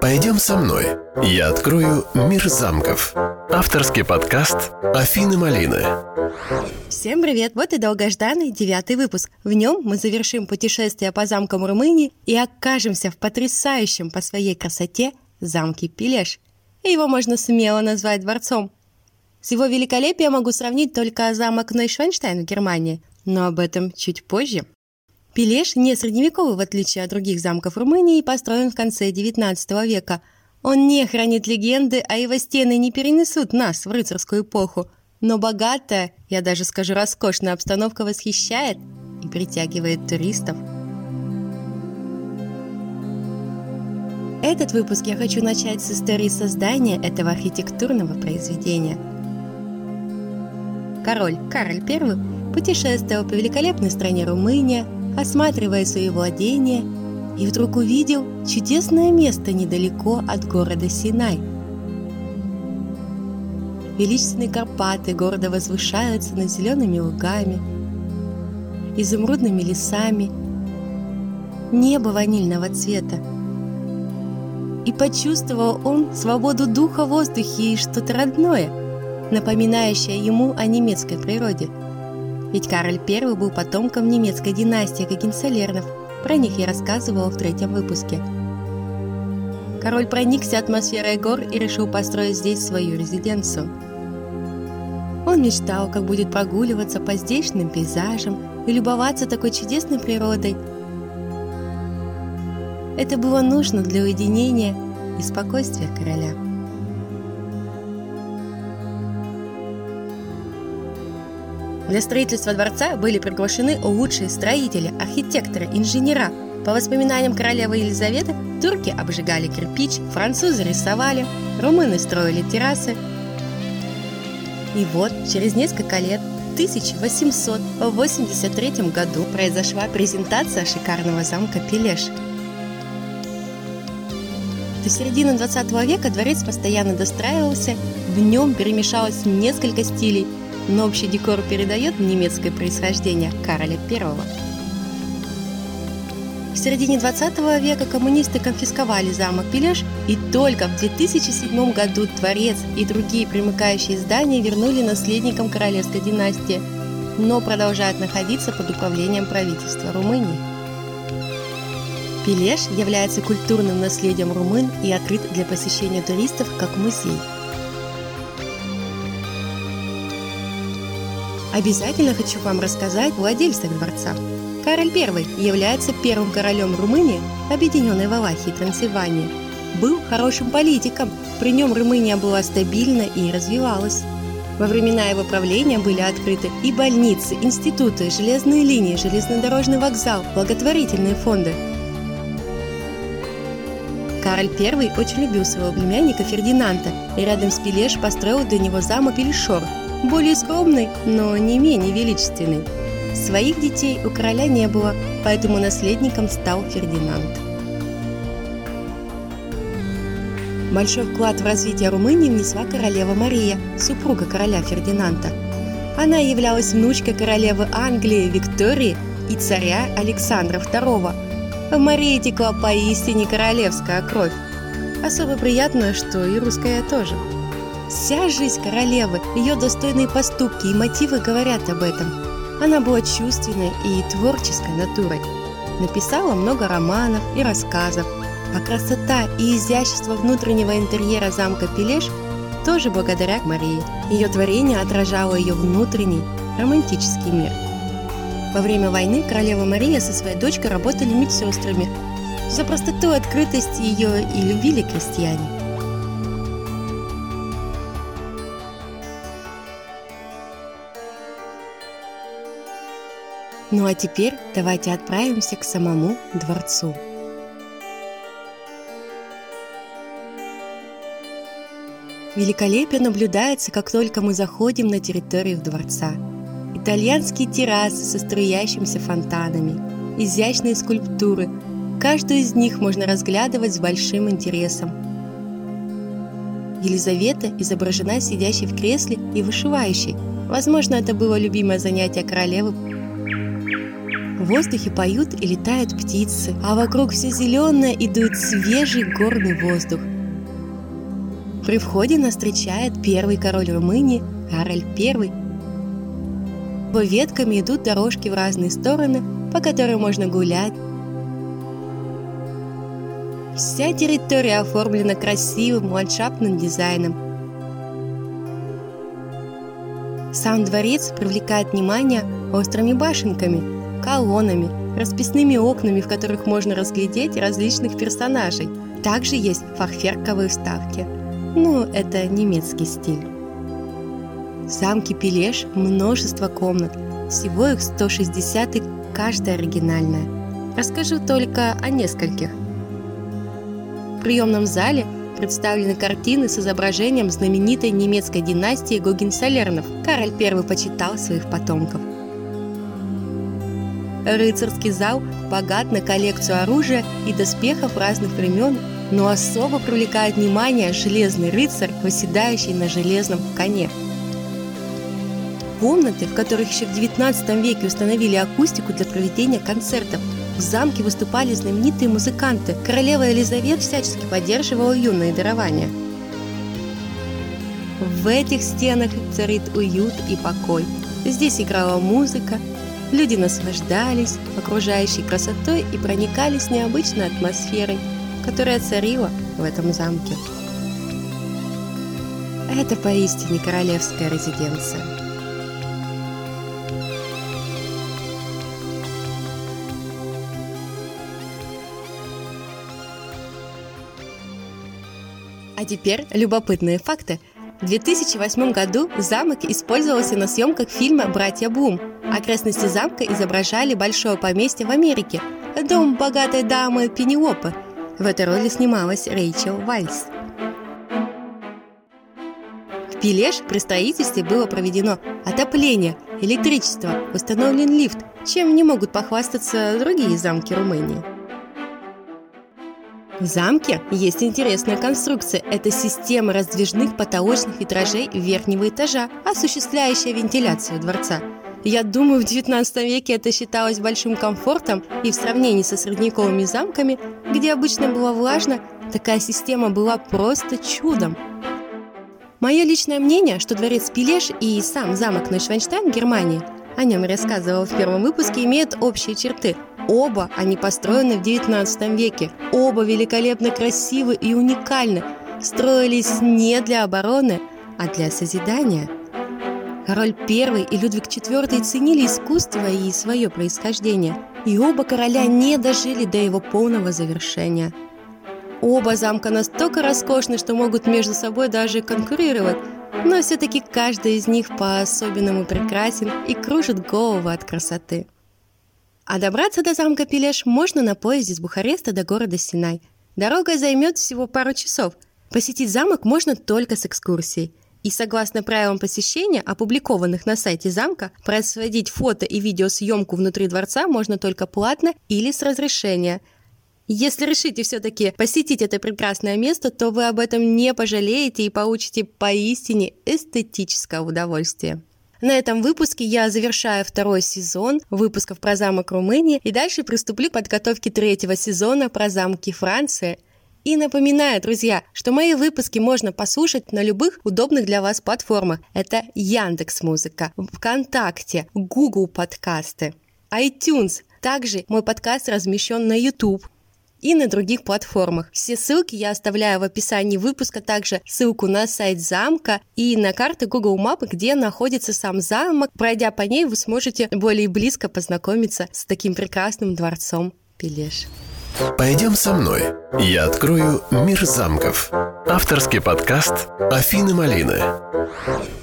Пойдем со мной. Я открою мир замков. Авторский подкаст Афины Малины. Всем привет! Вот и долгожданный девятый выпуск. В нем мы завершим путешествие по замкам Румынии и окажемся в потрясающем по своей красоте замке Пилеш. Его можно смело назвать дворцом. С его великолепием могу сравнить только замок Нойшвенштайн в Германии, но об этом чуть позже. Пелеш не средневековый, в отличие от других замков Румынии, построен в конце XIX века. Он не хранит легенды, а его стены не перенесут нас в рыцарскую эпоху. Но богатая, я даже скажу роскошная обстановка восхищает и притягивает туристов. Этот выпуск я хочу начать с истории создания этого архитектурного произведения. Король Кароль I путешествовал по великолепной стране Румыния, осматривая свои владения, и вдруг увидел чудесное место недалеко от города Синай. Величественные Карпаты города возвышаются над зелеными лугами, изумрудными лесами, небо ванильного цвета. И почувствовал он свободу духа в воздухе и что-то родное, напоминающее ему о немецкой природе – ведь Кароль I был потомком немецкой династии Гагенцоллернов. Про них я рассказывала в третьем выпуске. Король проникся атмосферой гор и решил построить здесь свою резиденцию. Он мечтал, как будет прогуливаться по здешним пейзажам и любоваться такой чудесной природой. Это было нужно для уединения и спокойствия короля. Для строительства дворца были приглашены лучшие строители, архитекторы, инженера. По воспоминаниям королевы Елизаветы, турки обжигали кирпич, французы рисовали, румыны строили террасы. И вот, через несколько лет, в 1883 году произошла презентация шикарного замка Пелеш. До середины 20 века дворец постоянно достраивался, в нем перемешалось несколько стилей – но общий декор передает немецкое происхождение Кароля I. В середине 20 века коммунисты конфисковали замок Пелеш, и только в 2007 году дворец и другие примыкающие здания вернули наследникам королевской династии, но продолжают находиться под управлением правительства Румынии. Пелеш является культурным наследием румын и открыт для посещения туристов как музей – Обязательно хочу вам рассказать о владельцах дворца. Кароль I является первым королем Румынии, объединенной Валахии и Трансильвании. Был хорошим политиком, при нем Румыния была стабильна и развивалась. Во времена его правления были открыты и больницы, институты, железные линии, железнодорожный вокзал, благотворительные фонды. Кароль I очень любил своего племянника Фердинанда и рядом с Пелеш построил для него замок Пелешор – более скромный, но не менее величественный. Своих детей у короля не было, поэтому наследником стал Фердинанд. Большой вклад в развитие Румынии внесла королева Мария, супруга короля Фердинанда. Она являлась внучкой королевы Англии Виктории и царя Александра II. В Марии текла поистине королевская кровь. Особо приятно, что и русская тоже – Вся жизнь королевы, ее достойные поступки и мотивы говорят об этом. Она была чувственной и творческой натурой. Написала много романов и рассказов, а красота и изящество внутреннего интерьера замка Пелеш тоже благодаря Марии. Ее творение отражало ее внутренний романтический мир. Во время войны королева Мария со своей дочкой работали медсестрами. За простоту открытость ее и любили крестьяне. Ну а теперь давайте отправимся к самому дворцу. Великолепие наблюдается, как только мы заходим на территорию дворца. Итальянские террасы со струящимися фонтанами, изящные скульптуры. Каждую из них можно разглядывать с большим интересом. Елизавета изображена сидящей в кресле и вышивающей. Возможно, это было любимое занятие королевы В воздухе поют и летают птицы, а вокруг все зеленое и дует свежий горный воздух. При входе нас встречает первый король Румынии Кароль I. По ветками идут дорожки в разные стороны, по которым можно гулять. Вся территория оформлена красивым ландшафтным дизайном. Сам дворец привлекает внимание острыми башенками, колоннами, расписными окнами, в которых можно разглядеть различных персонажей. Также есть фахверковые вставки. Ну, это немецкий стиль. В замке Пелеш множество комнат, всего их 160 и каждая оригинальная. Расскажу только о нескольких. В приемном зале представлены картины с изображением знаменитой немецкой династии Гогенсолернов. Кароль I почитал своих потомков. Рыцарский зал богат на коллекцию оружия и доспехов разных времен, но особо привлекает внимание железный рыцарь, восседающий на железном коне. Комнаты, в которых еще в XIX веке установили акустику для проведения концертов – в замке выступали знаменитые музыканты. Королева Елизавета всячески поддерживала юные дарования. В этих стенах царит уют и покой. Здесь играла музыка, люди наслаждались окружающей красотой и проникались необычной атмосферой, которая царила в этом замке. Это поистине королевская резиденция. А теперь любопытные факты. В 2008 году замок использовался на съемках фильма «Братья Блум». Окрестности замка изображали большое поместье в Америке – дом богатой дамы Пенелопы. В этой роли снималась Рэйчел Вайс. В Пилеш при строительстве было проведено отопление, электричество, установлен лифт, чем не могут похвастаться другие замки Румынии. В замке есть интересная конструкция. Это система раздвижных потолочных витражей верхнего этажа, осуществляющая вентиляцию дворца. Я думаю, в 19 веке это считалось большим комфортом, и в сравнении со средневековыми замками, где обычно было влажно, такая система была просто чудом. Мое личное мнение, что дворец Пилеш и сам замок Нойшванштайн в Германии, о нем я рассказывала в первом выпуске, имеют общие черты – Оба они построены в XIX веке. Оба великолепно красивы и уникальны. Строились не для обороны, а для созидания. Король I и Людвиг IV ценили искусство и свое происхождение. И оба короля не дожили до его полного завершения. Оба замка настолько роскошны, что могут между собой даже конкурировать, но все-таки каждый из них по-особенному прекрасен и кружит голову от красоты. А добраться до замка Пелеш можно на поезде с Бухареста до города Синай. Дорога займет всего пару часов. Посетить замок можно только с экскурсией. И согласно правилам посещения, опубликованных на сайте замка, производить фото и видеосъемку внутри дворца можно только платно или с разрешения. Если решите все-таки посетить это прекрасное место, то вы об этом не пожалеете и получите поистине эстетическое удовольствие. На этом выпуске я завершаю второй сезон выпусков про замок Румынии и дальше приступлю к подготовке третьего сезона про замки Франции. И напоминаю, друзья, что мои выпуски можно послушать на любых удобных для вас платформах. Это Яндекс Музыка, ВКонтакте, Google подкасты, iTunes. Также мой подкаст размещен на YouTube и на других платформах. Все ссылки я оставляю в описании выпуска, также ссылку на сайт замка и на карты Google Maps, где находится сам замок. Пройдя по ней, вы сможете более близко познакомиться с таким прекрасным дворцом Пелеш. Пойдем со мной. Я открою мир замков. Авторский подкаст Афины Малины.